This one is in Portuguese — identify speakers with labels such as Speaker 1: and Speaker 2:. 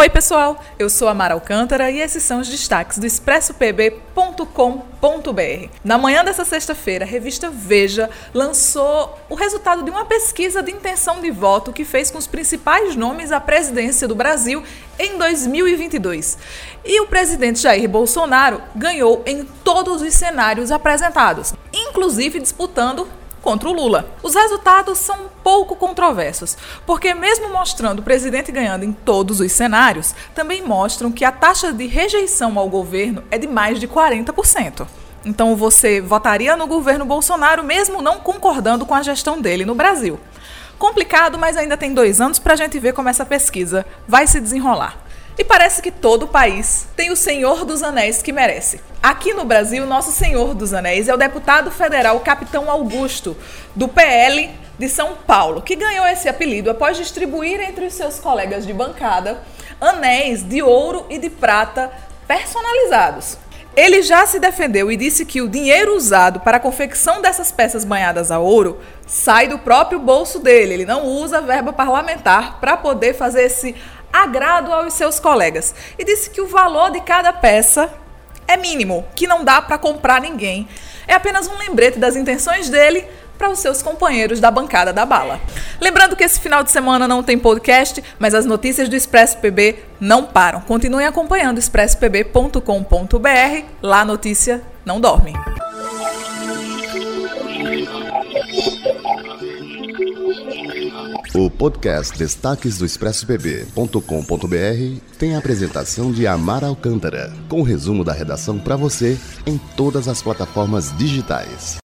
Speaker 1: Oi, pessoal, eu sou a Mara Alcântara e esses são os destaques do expressopb.com.br. Na manhã dessa sexta-feira, a revista Veja lançou o resultado de uma pesquisa de intenção de voto que fez com os principais nomes à presidência do Brasil em 2022. E o presidente Jair Bolsonaro ganhou em todos os cenários apresentados, inclusive disputando contra o Lula. Os resultados são pouco controversos, porque, mesmo mostrando o presidente ganhando em todos os cenários, também mostram que a taxa de rejeição ao governo é de mais de 40%. Então você votaria no governo Bolsonaro mesmo não concordando com a gestão dele no Brasil. Complicado, mas ainda tem dois anos para a gente ver como essa pesquisa vai se desenrolar. E parece que todo o país tem o Senhor dos Anéis que merece. Aqui no Brasil, nosso Senhor dos Anéis é o deputado federal Capitão Augusto, do PL de São Paulo, que ganhou esse apelido após distribuir entre os seus colegas de bancada anéis de ouro e de prata personalizados. Ele já se defendeu e disse que o dinheiro usado para a confecção dessas peças banhadas a ouro sai do próprio bolso dele. Ele não usa verba parlamentar para poder fazer esse agrado aos seus colegas e disse que o valor de cada peça é mínimo, que não dá para comprar ninguém. É apenas um lembrete das intenções dele para os seus companheiros da bancada da bala. Lembrando que esse final de semana não tem podcast, mas as notícias do Expresso PB não param. Continue acompanhando expressopb.com.br. Lá a notícia não dorme.
Speaker 2: O podcast Destaques do ExpressoPB.com.br tem a apresentação de Amara Alcântara, com o resumo da redação para você em todas as plataformas digitais.